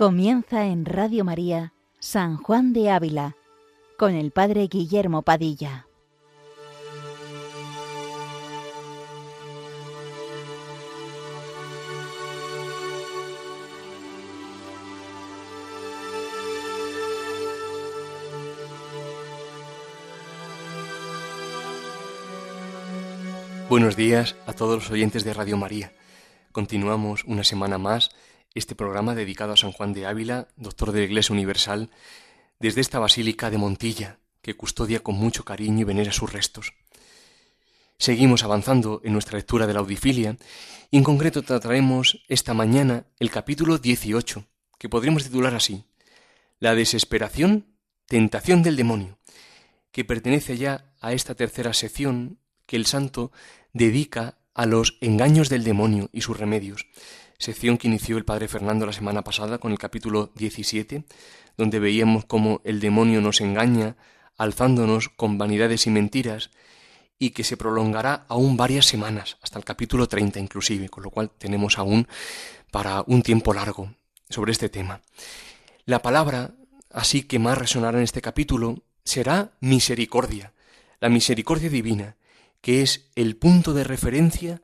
Comienza en Radio María San Juan de Ávila con el Padre Guillermo Padilla. Buenos días a todos los oyentes de Radio María. Continuamos una semana más este programa dedicado a San Juan de Ávila, doctor de la Iglesia Universal, desde esta Basílica de Montilla, que custodia con mucho cariño y venera sus restos. Seguimos avanzando en nuestra lectura de la Audifilia y en concreto trataremos esta mañana el capítulo 18, que podríamos titular así, La desesperación, tentación del demonio, que pertenece ya a esta tercera sección que el santo dedica a los engaños del demonio y sus remedios, sección que inició el padre Fernando la semana pasada con el capítulo 17, donde veíamos cómo el demonio nos engaña alzándonos con vanidades y mentiras y que se prolongará aún varias semanas, hasta el capítulo 30 inclusive, con lo cual tenemos aún para un tiempo largo sobre este tema. La palabra, así que más resonará en este capítulo, será misericordia, la misericordia divina, que es el punto de referencia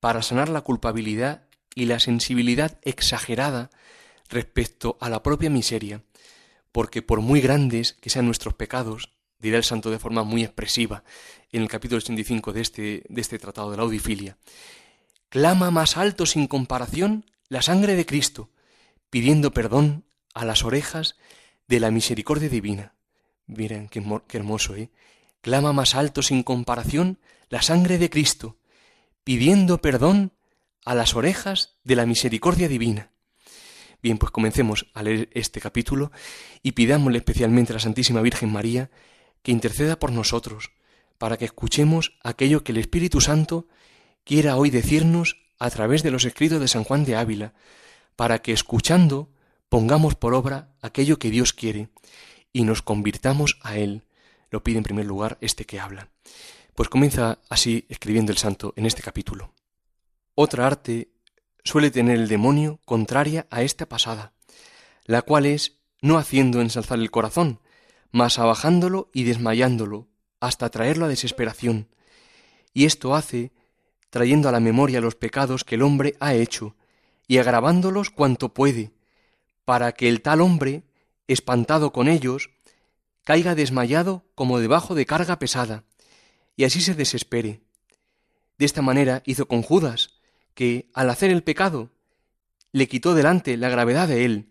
para sanar la culpabilidad y la sensibilidad exagerada respecto a la propia miseria, porque por muy grandes que sean nuestros pecados, dirá el santo de forma muy expresiva en el capítulo 85 de este, de este tratado de la audifilia, clama más alto sin comparación la sangre de Cristo, pidiendo perdón a las orejas de la misericordia divina. Miren qué, qué hermoso, ¿eh? clama más alto sin comparación la sangre de Cristo, pidiendo perdón a las orejas de la misericordia divina. Bien, pues comencemos a leer este capítulo y pidámosle especialmente a la Santísima Virgen María que interceda por nosotros, para que escuchemos aquello que el Espíritu Santo quiera hoy decirnos a través de los escritos de San Juan de Ávila, para que escuchando pongamos por obra aquello que Dios quiere y nos convirtamos a Él, lo pide en primer lugar este que habla. Pues comienza así escribiendo el santo en este capítulo. Otra arte suele tener el demonio contraria a esta pasada, la cual es no haciendo ensalzar el corazón, mas abajándolo y desmayándolo, hasta traerlo a desesperación. Y esto hace trayendo a la memoria los pecados que el hombre ha hecho, y agravándolos cuanto puede, para que el tal hombre, espantado con ellos, caiga desmayado como debajo de carga pesada, y así se desespere. De esta manera hizo con Judas, que, al hacer el pecado, le quitó delante la gravedad de él,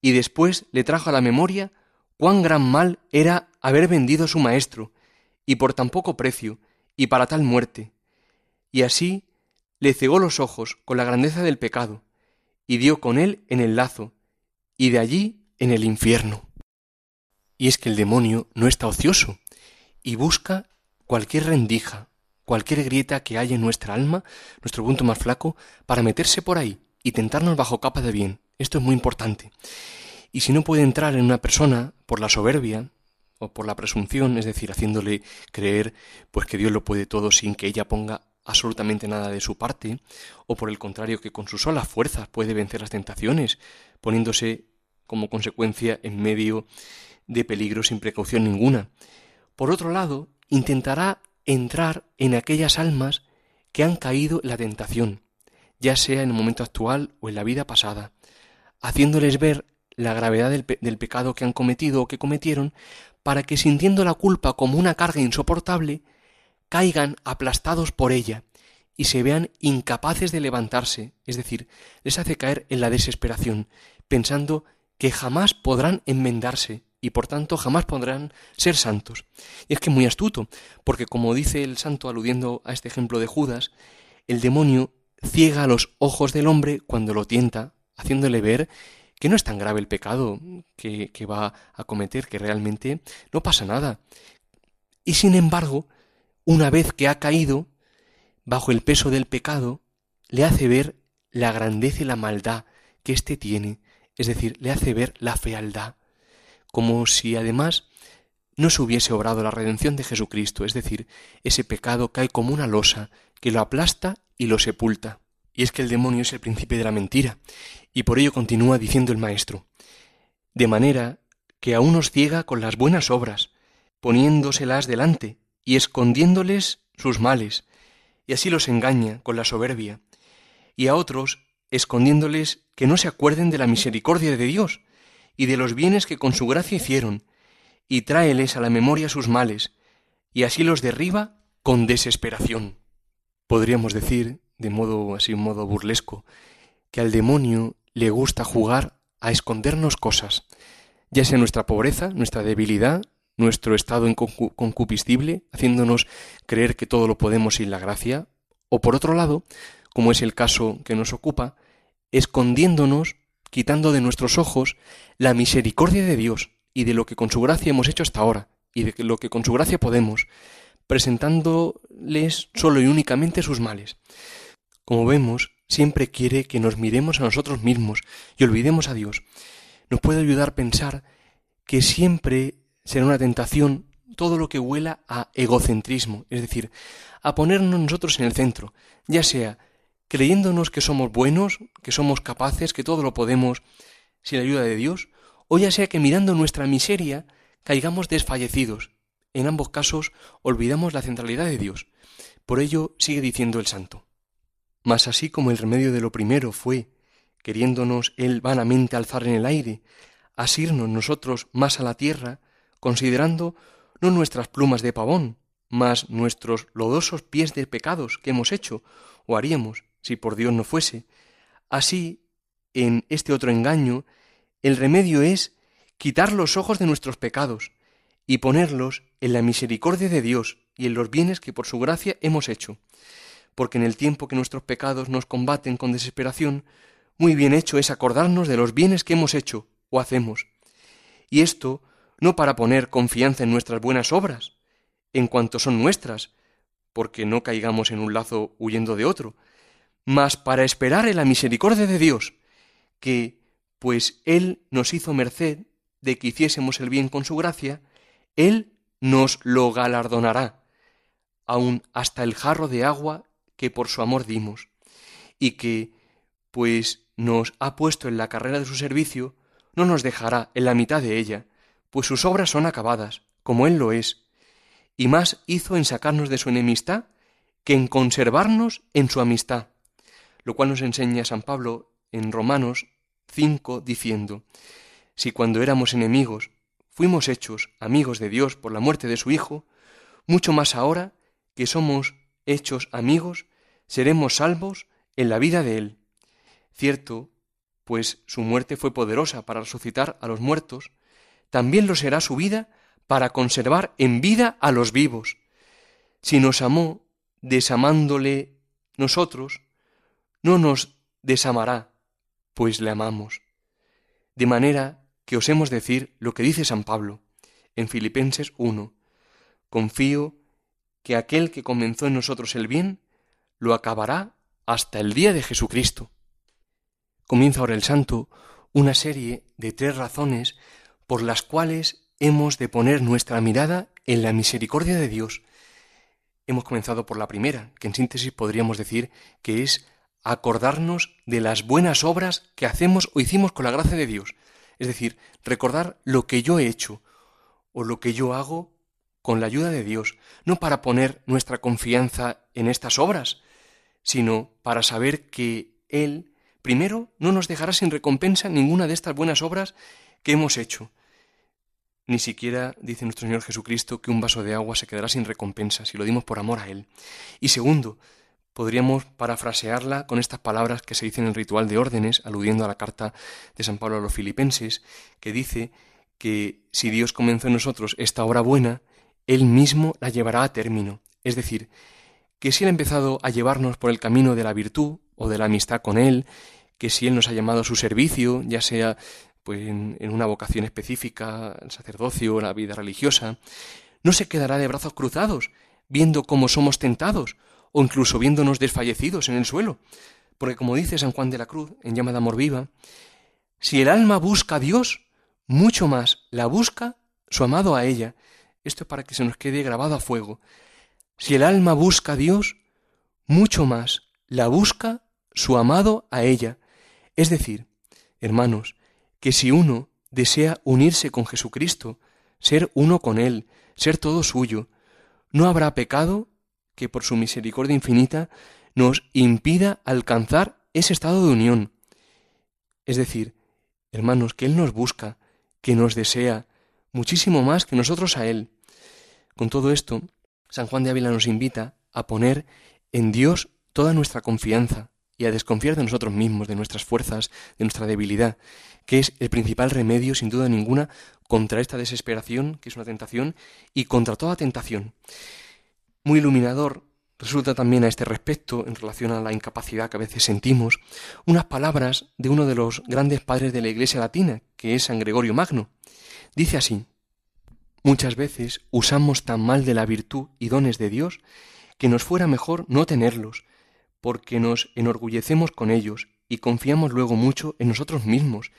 y después le trajo a la memoria cuán gran mal era haber vendido a su maestro, y por tan poco precio, y para tal muerte. Y así le cegó los ojos con la grandeza del pecado, y dio con él en el lazo, y de allí en el infierno. Y es que el demonio no está ocioso y busca cualquier rendija, cualquier grieta que haya en nuestra alma, nuestro punto más flaco, para meterse por ahí y tentarnos bajo capa de bien. Esto es muy importante. Y si no puede entrar en una persona por la soberbia o por la presunción, es decir, haciéndole creer pues que Dios lo puede todo sin que ella ponga absolutamente nada de su parte, o por el contrario que con sus solas fuerzas puede vencer las tentaciones, poniéndose como consecuencia en medio de peligro sin precaución ninguna. Por otro lado, intentará entrar en aquellas almas que han caído en la tentación, ya sea en el momento actual o en la vida pasada, haciéndoles ver la gravedad del, pecado que han cometido o que cometieron, para que sintiendo la culpa como una carga insoportable, caigan aplastados por ella y se vean incapaces de levantarse, es decir, les hace caer en la desesperación, pensando que jamás podrán enmendarse, y por tanto jamás podrán ser santos. Y es que muy astuto, porque como dice el santo aludiendo a este ejemplo de Judas, el demonio ciega los ojos del hombre cuando lo tienta, haciéndole ver que no es tan grave el pecado que, que va a cometer, que realmente no pasa nada. Y sin embargo, una vez que ha caído, bajo el peso del pecado, le hace ver la grandeza y la maldad que éste tiene, es decir, le hace ver la fealdad como si además no se hubiese obrado la redención de Jesucristo, es decir, ese pecado cae como una losa que lo aplasta y lo sepulta. y es que el demonio es el príncipe de la mentira, y por ello continúa diciendo el maestro, de manera que a unos ciega con las buenas obras, poniéndoselas delante y escondiéndoles sus males, y así los engaña con la soberbia, y a otros escondiéndoles que no se acuerden de la misericordia de Dios y de los bienes que con su gracia hicieron, y tráeles a la memoria sus males, y así los derriba con desesperación. Podríamos decir, de modo así un modo burlesco, que al demonio le gusta jugar a escondernos cosas, ya sea nuestra pobreza, nuestra debilidad, nuestro estado concupiscible, haciéndonos creer que todo lo podemos sin la gracia, o por otro lado, como es el caso que nos ocupa, escondiéndonos, quitando de nuestros ojos la misericordia de Dios y de lo que con su gracia hemos hecho hasta ahora, y de lo que con su gracia podemos, presentándoles solo y únicamente sus males. Como vemos, siempre quiere que nos miremos a nosotros mismos y olvidemos a Dios. Nos puede ayudar a pensar que siempre será una tentación todo lo que huela a egocentrismo, es decir, a ponernos nosotros en el centro, ya sea creyéndonos que somos buenos, que somos capaces, que todo lo podemos sin la ayuda de Dios, o ya sea que mirando nuestra miseria caigamos desfallecidos. En ambos casos olvidamos la centralidad de Dios. Por ello sigue diciendo el santo. Mas así como el remedio de lo primero fue, queriéndonos él vanamente alzar en el aire, asirnos nosotros más a la tierra, considerando no nuestras plumas de pavón, mas nuestros lodosos pies de pecados que hemos hecho o haríamos, si por Dios no fuese. Así, en este otro engaño, el remedio es quitar los ojos de nuestros pecados y ponerlos en la misericordia de Dios y en los bienes que por su gracia hemos hecho. Porque en el tiempo que nuestros pecados nos combaten con desesperación, muy bien hecho es acordarnos de los bienes que hemos hecho o hacemos. Y esto no para poner confianza en nuestras buenas obras, en cuanto son nuestras, porque no caigamos en un lazo huyendo de otro, mas para esperar en la misericordia de Dios, que, pues Él nos hizo merced de que hiciésemos el bien con su gracia, Él nos lo galardonará, aun hasta el jarro de agua que por su amor dimos, y que, pues nos ha puesto en la carrera de su servicio, no nos dejará en la mitad de ella, pues sus obras son acabadas, como Él lo es, y más hizo en sacarnos de su enemistad que en conservarnos en su amistad lo cual nos enseña San Pablo en Romanos 5 diciendo, si cuando éramos enemigos fuimos hechos amigos de Dios por la muerte de su Hijo, mucho más ahora que somos hechos amigos, seremos salvos en la vida de Él. Cierto, pues su muerte fue poderosa para resucitar a los muertos, también lo será su vida para conservar en vida a los vivos. Si nos amó, desamándole nosotros, no nos desamará, pues le amamos. De manera que osemos decir lo que dice San Pablo en Filipenses 1. Confío que aquel que comenzó en nosotros el bien, lo acabará hasta el día de Jesucristo. Comienza ahora el santo una serie de tres razones por las cuales hemos de poner nuestra mirada en la misericordia de Dios. Hemos comenzado por la primera, que en síntesis podríamos decir que es acordarnos de las buenas obras que hacemos o hicimos con la gracia de Dios. Es decir, recordar lo que yo he hecho o lo que yo hago con la ayuda de Dios, no para poner nuestra confianza en estas obras, sino para saber que Él, primero, no nos dejará sin recompensa ninguna de estas buenas obras que hemos hecho. Ni siquiera dice nuestro Señor Jesucristo que un vaso de agua se quedará sin recompensa si lo dimos por amor a Él. Y segundo, podríamos parafrasearla con estas palabras que se dicen en el ritual de órdenes, aludiendo a la carta de San Pablo a los filipenses, que dice que si Dios comenzó en nosotros esta obra buena, Él mismo la llevará a término. Es decir, que si Él ha empezado a llevarnos por el camino de la virtud o de la amistad con Él, que si Él nos ha llamado a su servicio, ya sea pues en, en una vocación específica, el sacerdocio, la vida religiosa, no se quedará de brazos cruzados, viendo cómo somos tentados, o incluso viéndonos desfallecidos en el suelo. Porque como dice San Juan de la Cruz en llama de amor viva, si el alma busca a Dios, mucho más la busca su amado a ella. Esto es para que se nos quede grabado a fuego. Si el alma busca a Dios, mucho más la busca su amado a ella. Es decir, hermanos, que si uno desea unirse con Jesucristo, ser uno con Él, ser todo suyo, no habrá pecado que por su misericordia infinita nos impida alcanzar ese estado de unión. Es decir, hermanos, que Él nos busca, que nos desea, muchísimo más que nosotros a Él. Con todo esto, San Juan de Ávila nos invita a poner en Dios toda nuestra confianza y a desconfiar de nosotros mismos, de nuestras fuerzas, de nuestra debilidad, que es el principal remedio, sin duda ninguna, contra esta desesperación, que es una tentación, y contra toda tentación. Muy iluminador resulta también a este respecto, en relación a la incapacidad que a veces sentimos, unas palabras de uno de los grandes padres de la Iglesia latina, que es San Gregorio Magno. Dice así, Muchas veces usamos tan mal de la virtud y dones de Dios que nos fuera mejor no tenerlos, porque nos enorgullecemos con ellos y confiamos luego mucho en nosotros mismos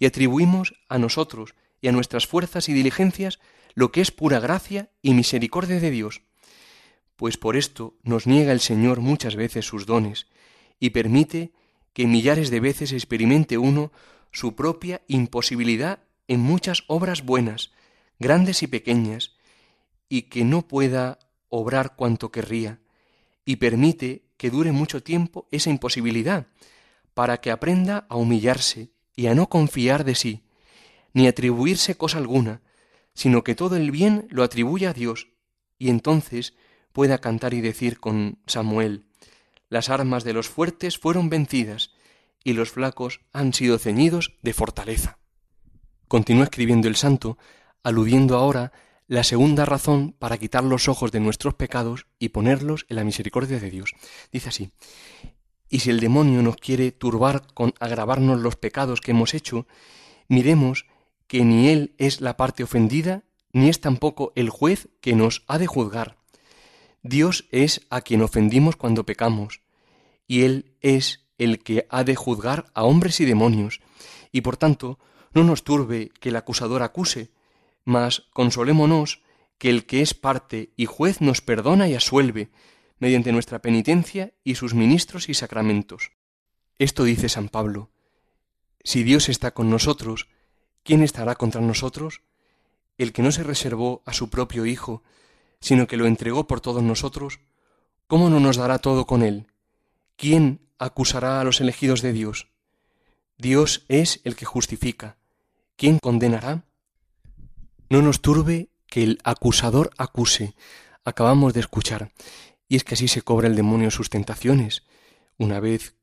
y atribuimos a nosotros y a nuestras fuerzas y diligencias lo que es pura gracia y misericordia de Dios. Pues por esto nos niega el Señor muchas veces sus dones y permite que millares de veces experimente uno su propia imposibilidad en muchas obras buenas, grandes y pequeñas, y que no pueda obrar cuanto querría, y permite que dure mucho tiempo esa imposibilidad, para que aprenda a humillarse y a no confiar de sí, ni atribuirse cosa alguna, sino que todo el bien lo atribuya a Dios, y entonces pueda cantar y decir con Samuel, las armas de los fuertes fueron vencidas, y los flacos han sido ceñidos de fortaleza. Continúa escribiendo el santo, aludiendo ahora la segunda razón para quitar los ojos de nuestros pecados y ponerlos en la misericordia de Dios. Dice así, y si el demonio nos quiere turbar con agravarnos los pecados que hemos hecho, miremos que ni él es la parte ofendida, ni es tampoco el juez que nos ha de juzgar. Dios es a quien ofendimos cuando pecamos, y él es el que ha de juzgar a hombres y demonios, y por tanto no nos turbe que el acusador acuse, mas consolémonos que el que es parte y juez nos perdona y asuelve, mediante nuestra penitencia y sus ministros y sacramentos. Esto dice San Pablo. Si Dios está con nosotros, ¿quién estará contra nosotros? El que no se reservó a su propio Hijo, sino que lo entregó por todos nosotros, ¿cómo no nos dará todo con él? ¿Quién acusará a los elegidos de Dios? Dios es el que justifica. ¿Quién condenará? No nos turbe que el acusador acuse. Acabamos de escuchar. Y es que así se cobra el demonio sus tentaciones, una vez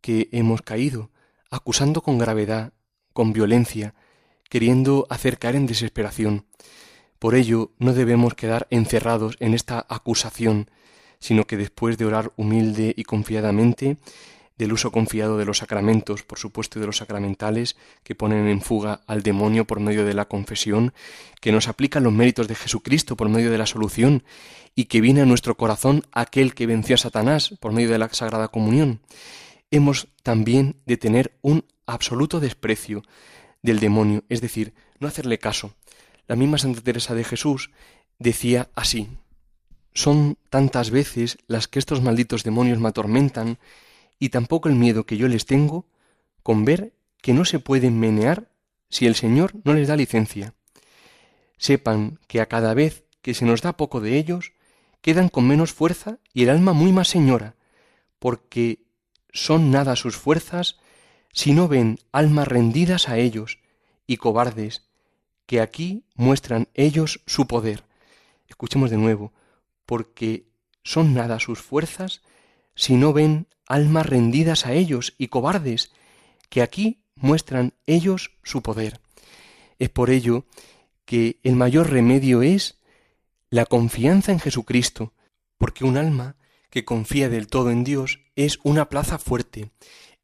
que hemos caído, acusando con gravedad, con violencia, queriendo hacer caer en desesperación. Por ello no debemos quedar encerrados en esta acusación, sino que después de orar humilde y confiadamente, del uso confiado de los sacramentos, por supuesto de los sacramentales, que ponen en fuga al demonio por medio de la confesión, que nos aplican los méritos de Jesucristo por medio de la solución, y que viene a nuestro corazón aquel que venció a Satanás por medio de la Sagrada Comunión. Hemos también de tener un absoluto desprecio del demonio, es decir, no hacerle caso. La misma Santa Teresa de Jesús decía así, son tantas veces las que estos malditos demonios me atormentan, y tampoco el miedo que yo les tengo con ver que no se pueden menear si el Señor no les da licencia. Sepan que a cada vez que se nos da poco de ellos, quedan con menos fuerza y el alma muy más señora, porque son nada sus fuerzas si no ven almas rendidas a ellos y cobardes, que aquí muestran ellos su poder. Escuchemos de nuevo, porque son nada sus fuerzas si no ven almas rendidas a ellos y cobardes, que aquí muestran ellos su poder. Es por ello que el mayor remedio es la confianza en Jesucristo, porque un alma que confía del todo en Dios es una plaza fuerte,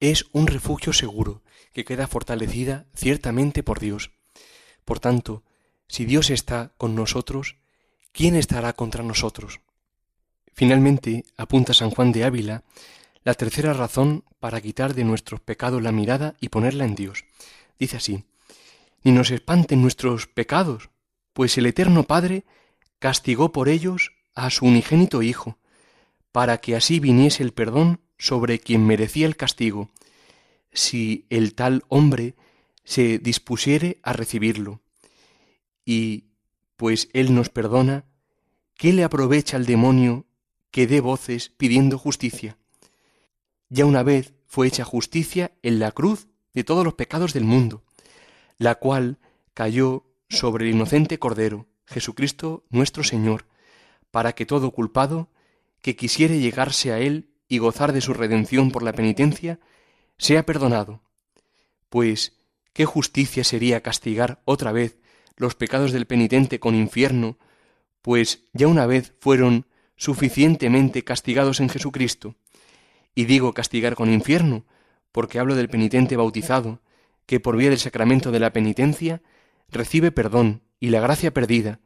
es un refugio seguro, que queda fortalecida ciertamente por Dios. Por tanto, si Dios está con nosotros, ¿quién estará contra nosotros? Finalmente, apunta San Juan de Ávila, la tercera razón para quitar de nuestros pecados la mirada y ponerla en Dios. Dice así, ni nos espanten nuestros pecados, pues el Eterno Padre castigó por ellos a su unigénito Hijo, para que así viniese el perdón sobre quien merecía el castigo, si el tal hombre se dispusiere a recibirlo. Y, pues Él nos perdona, ¿qué le aprovecha al demonio que dé voces pidiendo justicia? Ya una vez fue hecha justicia en la cruz de todos los pecados del mundo, la cual cayó sobre el inocente Cordero, Jesucristo nuestro Señor, para que todo culpado que quisiere llegarse a Él y gozar de su redención por la penitencia, sea perdonado. Pues, ¿qué justicia sería castigar otra vez los pecados del penitente con infierno, pues ya una vez fueron suficientemente castigados en Jesucristo? Y digo castigar con infierno, porque hablo del penitente bautizado, que por vía del sacramento de la penitencia recibe perdón y la gracia perdida,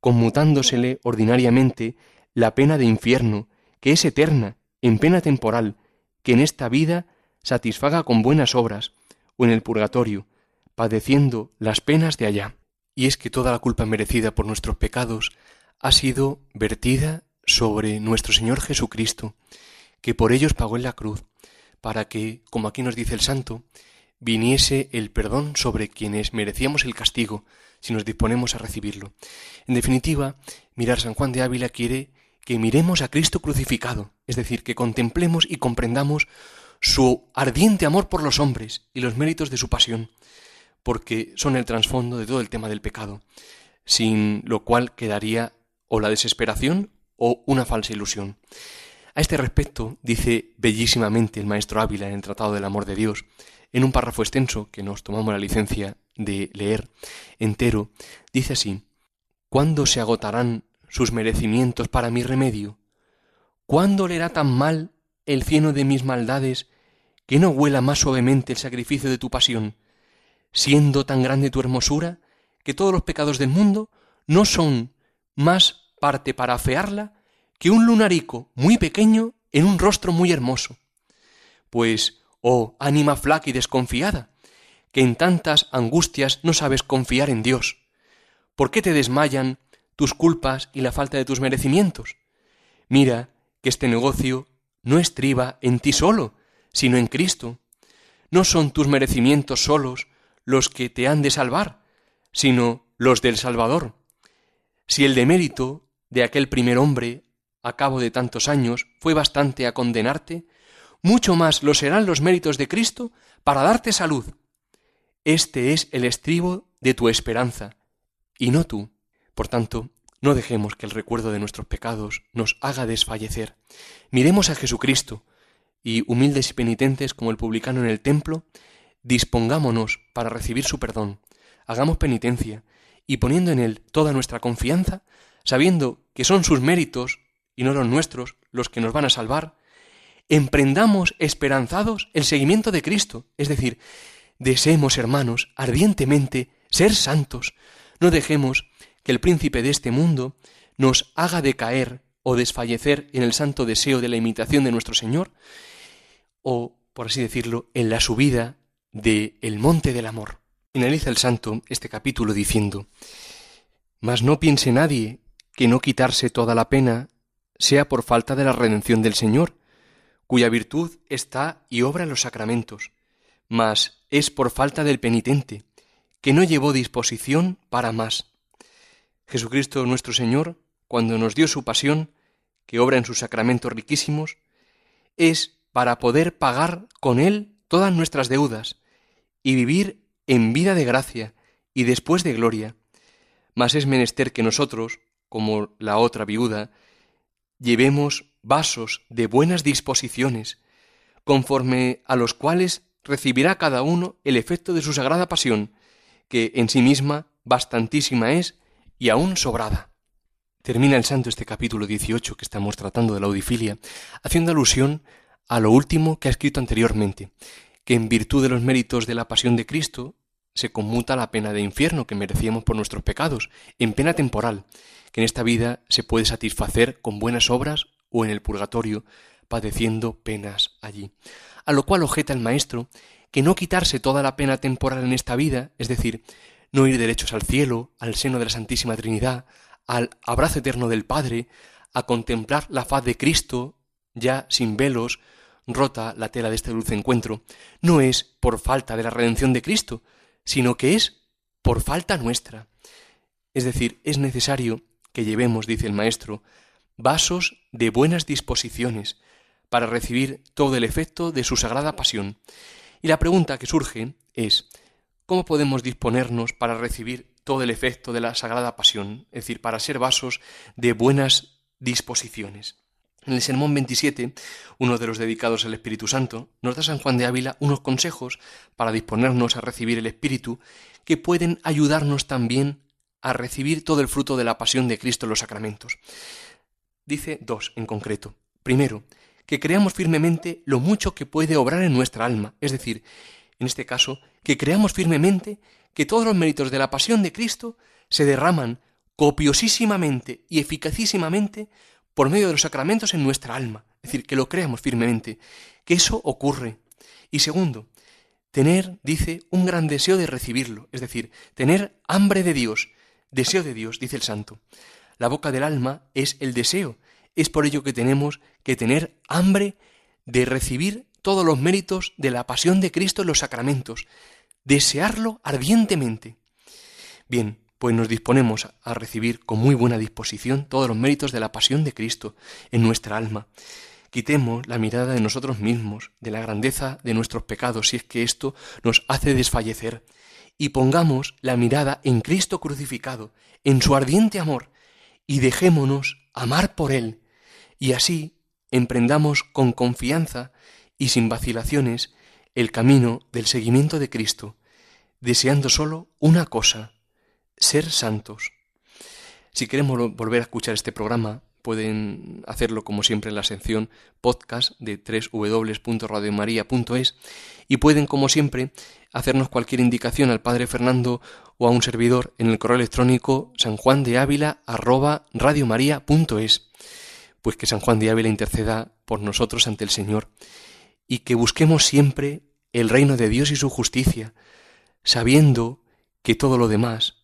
conmutándosele ordinariamente la pena de infierno, que es eterna, en pena temporal, que en esta vida satisfaga con buenas obras, o en el purgatorio, padeciendo las penas de allá. Y es que toda la culpa merecida por nuestros pecados ha sido vertida sobre nuestro Señor Jesucristo, que por ellos pagó en la cruz, para que, como aquí nos dice el santo, viniese el perdón sobre quienes merecíamos el castigo, si nos disponemos a recibirlo. En definitiva, mirar San Juan de Ávila quiere que miremos a Cristo crucificado, es decir, que contemplemos y comprendamos su ardiente amor por los hombres y los méritos de su pasión, porque son el trasfondo de todo el tema del pecado, sin lo cual quedaría o la desesperación o una falsa ilusión. A este respecto dice bellísimamente el maestro Ávila en el Tratado del Amor de Dios, en un párrafo extenso que nos tomamos la licencia de leer entero, dice así, ¿Cuándo se agotarán sus merecimientos para mi remedio? ¿Cuándo leerá tan mal el cieno de mis maldades que no huela más suavemente el sacrificio de tu pasión, siendo tan grande tu hermosura que todos los pecados del mundo no son más parte para afearla que un lunarico muy pequeño en un rostro muy hermoso. Pues, oh ánima flaca y desconfiada, que en tantas angustias no sabes confiar en Dios, ¿por qué te desmayan tus culpas y la falta de tus merecimientos. Mira que este negocio no estriba en ti solo, sino en Cristo. No son tus merecimientos solos los que te han de salvar, sino los del Salvador. Si el demérito de aquel primer hombre, a cabo de tantos años, fue bastante a condenarte, mucho más lo serán los méritos de Cristo para darte salud. Este es el estribo de tu esperanza, y no tú. Por tanto, no dejemos que el recuerdo de nuestros pecados nos haga desfallecer. Miremos a Jesucristo y, humildes y penitentes como el publicano en el templo, dispongámonos para recibir su perdón. Hagamos penitencia y poniendo en él toda nuestra confianza, sabiendo que son sus méritos y no los nuestros los que nos van a salvar, emprendamos esperanzados el seguimiento de Cristo, es decir, deseemos, hermanos, ardientemente ser santos, no dejemos que el príncipe de este mundo nos haga decaer o desfallecer en el santo deseo de la imitación de nuestro Señor, o, por así decirlo, en la subida de el monte del amor. Finaliza el santo este capítulo diciendo, Mas no piense nadie que no quitarse toda la pena sea por falta de la redención del Señor, cuya virtud está y obra en los sacramentos, mas es por falta del penitente, que no llevó disposición para más. Jesucristo nuestro Señor, cuando nos dio su pasión, que obra en sus sacramentos riquísimos, es para poder pagar con Él todas nuestras deudas y vivir en vida de gracia y después de gloria. Mas es menester que nosotros, como la otra viuda, llevemos vasos de buenas disposiciones, conforme a los cuales recibirá cada uno el efecto de su sagrada pasión, que en sí misma bastantísima es y aún sobrada. Termina el santo este capítulo 18 que estamos tratando de la audifilia, haciendo alusión a lo último que ha escrito anteriormente, que en virtud de los méritos de la pasión de Cristo se conmuta la pena de infierno que merecíamos por nuestros pecados, en pena temporal, que en esta vida se puede satisfacer con buenas obras o en el purgatorio, padeciendo penas allí. A lo cual objeta el maestro que no quitarse toda la pena temporal en esta vida, es decir, no ir derechos al cielo, al seno de la Santísima Trinidad, al abrazo eterno del Padre, a contemplar la faz de Cristo, ya sin velos, rota la tela de este dulce encuentro, no es por falta de la redención de Cristo, sino que es por falta nuestra. Es decir, es necesario que llevemos, dice el Maestro, vasos de buenas disposiciones para recibir todo el efecto de su sagrada pasión. Y la pregunta que surge es, ¿cómo podemos disponernos para recibir todo el efecto de la sagrada pasión? Es decir, para ser vasos de buenas disposiciones. En el Sermón 27, uno de los dedicados al Espíritu Santo, nos da San Juan de Ávila unos consejos para disponernos a recibir el Espíritu que pueden ayudarnos también a recibir todo el fruto de la pasión de Cristo en los sacramentos. Dice dos en concreto. Primero, que creamos firmemente lo mucho que puede obrar en nuestra alma, es decir, en este caso, que creamos firmemente que todos los méritos de la pasión de Cristo se derraman copiosísimamente y eficacísimamente por medio de los sacramentos en nuestra alma, es decir, que lo creamos firmemente, que eso ocurre. Y segundo, tener, dice, un gran deseo de recibirlo, es decir, tener hambre de Dios, deseo de Dios, dice el santo. La boca del alma es el deseo, es por ello que tenemos que tener hambre de recibir todos los méritos de la pasión de Cristo en los sacramentos, desearlo ardientemente. Bien, pues nos disponemos a recibir con muy buena disposición todos los méritos de la pasión de Cristo en nuestra alma. Quitemos la mirada de nosotros mismos, de la grandeza de nuestros pecados, si es que esto nos hace desfallecer, y pongamos la mirada en Cristo crucificado, en su ardiente amor, y dejémonos amar por Él, y así emprendamos con confianza y sin vacilaciones el camino del seguimiento de Cristo, deseando solo una cosa, ser santos. Si queremos volver a escuchar este programa, pueden hacerlo como siempre en la sección podcast de www.radiomaria.es y pueden como siempre hacernos cualquier indicación al Padre Fernando o a un servidor en el correo electrónico sanjuandeávila@radiomaria.es. Pues que San Juan de Ávila interceda por nosotros ante el Señor y que busquemos siempre el reino de Dios y su justicia, sabiendo que todo lo demás